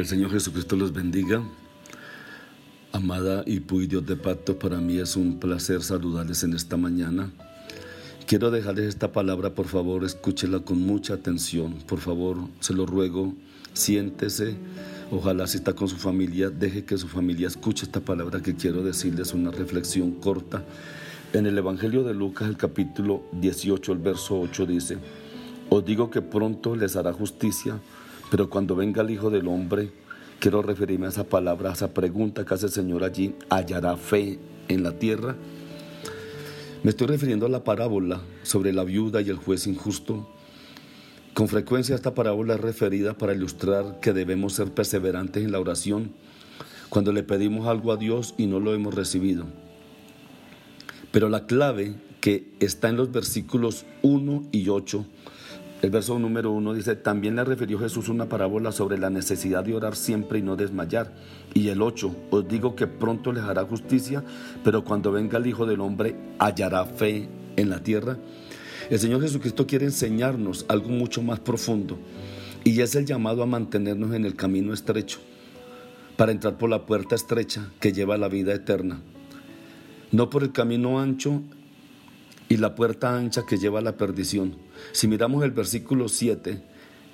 El Señor Jesucristo los bendiga. Amada y Puy Dios de Pacto, para mí es un placer saludarles en esta mañana. Quiero dejarles esta palabra, por favor, escúchela con mucha atención. Por favor, se lo ruego, siéntese. Ojalá si está con su familia, deje que su familia escuche esta palabra que quiero decirles, una reflexión corta. En el Evangelio de Lucas, el capítulo 18, el verso 8 dice, Os digo que pronto les hará justicia pero cuando venga el Hijo del Hombre, quiero referirme a esa palabra, a esa pregunta que hace el Señor allí, ¿hallará fe en la tierra? Me estoy refiriendo a la parábola sobre la viuda y el juez injusto. Con frecuencia esta parábola es referida para ilustrar que debemos ser perseverantes en la oración cuando le pedimos algo a Dios y no lo hemos recibido. Pero la clave que está en los versículos 1 y 8 el verso número uno dice, también le refirió Jesús una parábola sobre la necesidad de orar siempre y no desmayar. Y el 8, os digo que pronto les hará justicia, pero cuando venga el Hijo del Hombre hallará fe en la tierra. El Señor Jesucristo quiere enseñarnos algo mucho más profundo y es el llamado a mantenernos en el camino estrecho para entrar por la puerta estrecha que lleva a la vida eterna. No por el camino ancho y la puerta ancha que lleva a la perdición. Si miramos el versículo 7,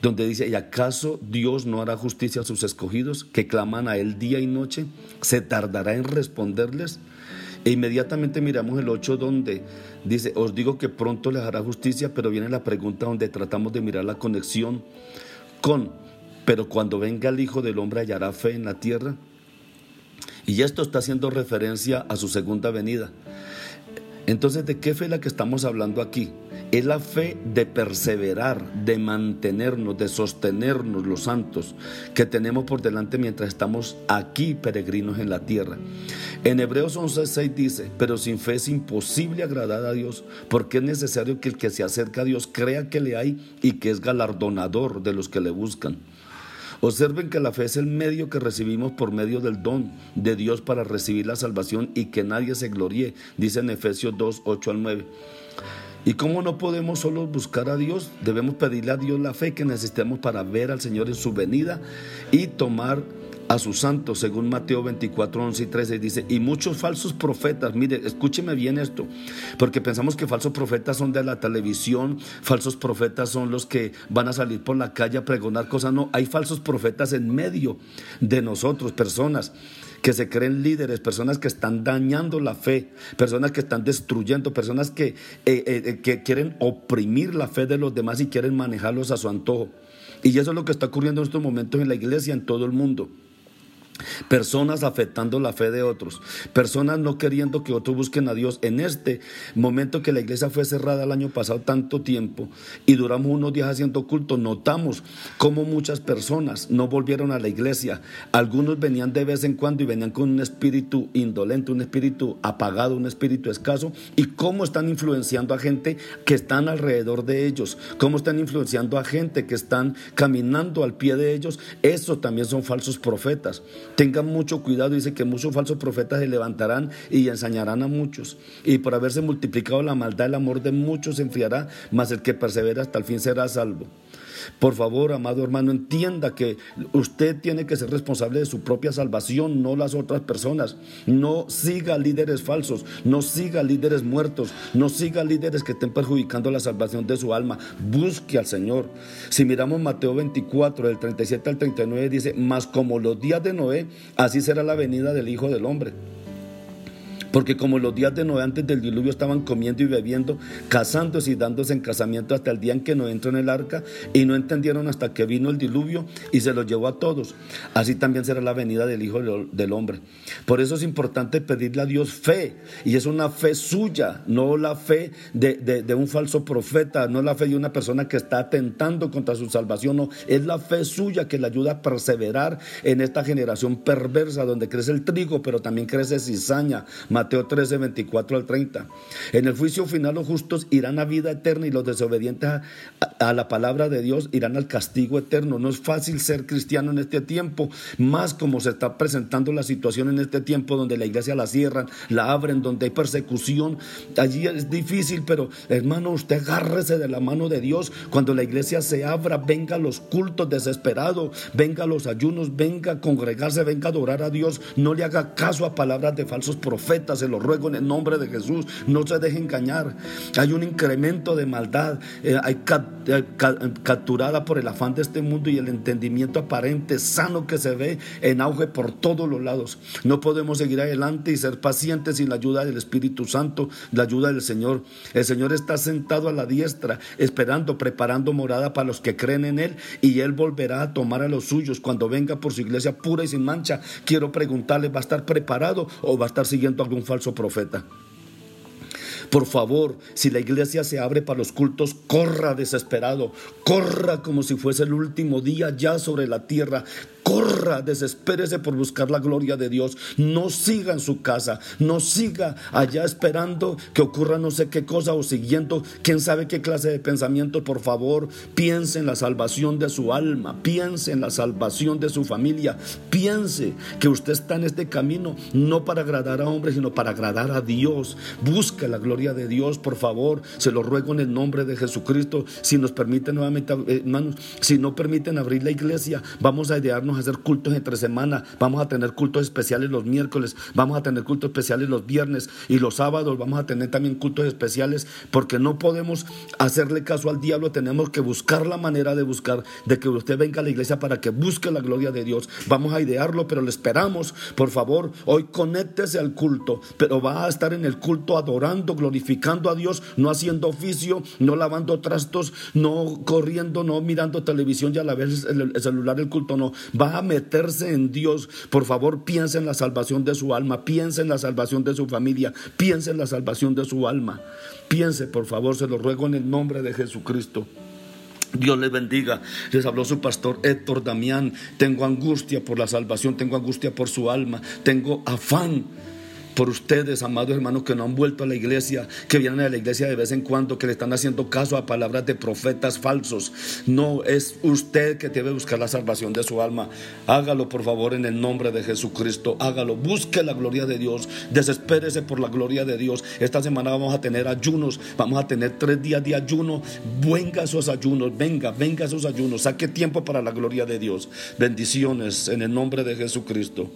donde dice, ¿y acaso Dios no hará justicia a sus escogidos que claman a Él día y noche? ¿Se tardará en responderles? E inmediatamente miramos el 8 donde dice, os digo que pronto les hará justicia, pero viene la pregunta donde tratamos de mirar la conexión con, pero cuando venga el Hijo del Hombre hallará fe en la tierra. Y esto está haciendo referencia a su segunda venida. Entonces, ¿de qué fe es la que estamos hablando aquí? Es la fe de perseverar, de mantenernos, de sostenernos los santos que tenemos por delante mientras estamos aquí peregrinos en la tierra. En Hebreos 11:6 dice, pero sin fe es imposible agradar a Dios, porque es necesario que el que se acerca a Dios crea que le hay y que es galardonador de los que le buscan. Observen que la fe es el medio que recibimos por medio del don de Dios para recibir la salvación y que nadie se gloríe, dice en Efesios 2, 8 al 9. ¿Y cómo no podemos solo buscar a Dios? Debemos pedirle a Dios la fe que necesitamos para ver al Señor en su venida y tomar a sus santos, según Mateo 24, 11 y 13, dice, y muchos falsos profetas, mire, escúcheme bien esto, porque pensamos que falsos profetas son de la televisión, falsos profetas son los que van a salir por la calle a pregonar cosas, no, hay falsos profetas en medio de nosotros, personas que se creen líderes, personas que están dañando la fe, personas que están destruyendo, personas que, eh, eh, eh, que quieren oprimir la fe de los demás y quieren manejarlos a su antojo. Y eso es lo que está ocurriendo en estos momentos en la iglesia, en todo el mundo. Personas afectando la fe de otros, personas no queriendo que otros busquen a Dios. En este momento que la iglesia fue cerrada el año pasado tanto tiempo y duramos unos días haciendo culto, notamos cómo muchas personas no volvieron a la iglesia. Algunos venían de vez en cuando y venían con un espíritu indolente, un espíritu apagado, un espíritu escaso y cómo están influenciando a gente que están alrededor de ellos, cómo están influenciando a gente que están caminando al pie de ellos. Eso también son falsos profetas. Tengan mucho cuidado, dice que muchos falsos profetas se levantarán y ensañarán a muchos. Y por haberse multiplicado la maldad, el amor de muchos se enfriará, mas el que persevera hasta el fin será salvo. Por favor, amado hermano, entienda que usted tiene que ser responsable de su propia salvación, no las otras personas. No siga líderes falsos, no siga líderes muertos, no siga líderes que estén perjudicando la salvación de su alma. Busque al Señor. Si miramos Mateo 24, del 37 al 39, dice, mas como los días de Noé, así será la venida del Hijo del Hombre. Porque como los días de Noé antes del diluvio estaban comiendo y bebiendo, casándose y dándose en casamiento hasta el día en que Noé entró en el arca y no entendieron hasta que vino el diluvio y se los llevó a todos. Así también será la venida del Hijo del Hombre. Por eso es importante pedirle a Dios fe y es una fe suya, no la fe de, de un falso profeta, no la fe de una persona que está atentando contra su salvación, no, es la fe suya que le ayuda a perseverar en esta generación perversa donde crece el trigo, pero también crece cizaña Mateo 13, 24 al 30. En el juicio final los justos irán a vida eterna y los desobedientes a, la palabra de Dios irán al castigo eterno. No es fácil ser cristiano en este tiempo, más como se está presentando la situación en este tiempo donde la iglesia la cierran, la abren, donde hay persecución. Allí es difícil, pero hermano, usted agárrese de la mano de Dios. Cuando la iglesia se abra, venga a los cultos desesperados, venga a los ayunos, venga a congregarse, venga a adorar a Dios. No le haga caso a palabras de falsos profetas se lo ruego en el nombre de Jesús, no se deje engañar. Hay un incremento de maldad, eh, hay eh, capturada por el afán de este mundo y el entendimiento aparente, sano que se ve en auge por todos los lados. No podemos seguir adelante y ser pacientes sin la ayuda del Espíritu Santo, la ayuda del Señor. El Señor está sentado a la diestra, esperando, preparando morada para los que creen en Él y Él volverá a tomar a los suyos cuando venga por su iglesia pura y sin mancha. Quiero preguntarle, ¿va a estar preparado o va a estar siguiendo a un falso profeta. Por favor, si la iglesia se abre para los cultos, corra desesperado, corra como si fuese el último día ya sobre la tierra, corra, desespérese por buscar la gloria de Dios. No siga en su casa, no siga allá esperando que ocurra no sé qué cosa o siguiendo quién sabe qué clase de pensamiento. Por favor, piense en la salvación de su alma, piense en la salvación de su familia, piense que usted está en este camino no para agradar a hombres, sino para agradar a Dios. Busque la gloria de Dios, por favor. Se lo ruego en el nombre de Jesucristo. Si nos permite nuevamente, eh, hermanos, si no permiten abrir la iglesia, vamos a idearnos a hacer cultos entre semana, vamos a tener cultos especiales los miércoles, vamos a tener cultos especiales los viernes y los sábados vamos a tener también cultos especiales porque no podemos hacerle caso al diablo, tenemos que buscar la manera de buscar, de que usted venga a la iglesia para que busque la gloria de Dios. Vamos a idearlo, pero le esperamos, por favor, hoy conéctese al culto, pero va a estar en el culto adorando, glorificando a Dios, no haciendo oficio, no lavando trastos, no corriendo, no mirando televisión y a la vez el celular el culto, no. Va a meterse en Dios, por favor piense en la salvación de su alma, piense en la salvación de su familia, piense en la salvación de su alma. Piense, por favor, se lo ruego en el nombre de Jesucristo. Dios les bendiga. Les habló su pastor Héctor Damián. Tengo angustia por la salvación, tengo angustia por su alma, tengo afán por ustedes, amados hermanos, que no han vuelto a la iglesia, que vienen a la iglesia de vez en cuando, que le están haciendo caso a palabras de profetas falsos. No es usted que debe buscar la salvación de su alma. Hágalo, por favor, en el nombre de Jesucristo. Hágalo. Busque la gloria de Dios. Desespérese por la gloria de Dios. Esta semana vamos a tener ayunos. Vamos a tener tres días de ayuno. Venga esos ayunos. Venga, venga esos ayunos. Saque tiempo para la gloria de Dios. Bendiciones en el nombre de Jesucristo.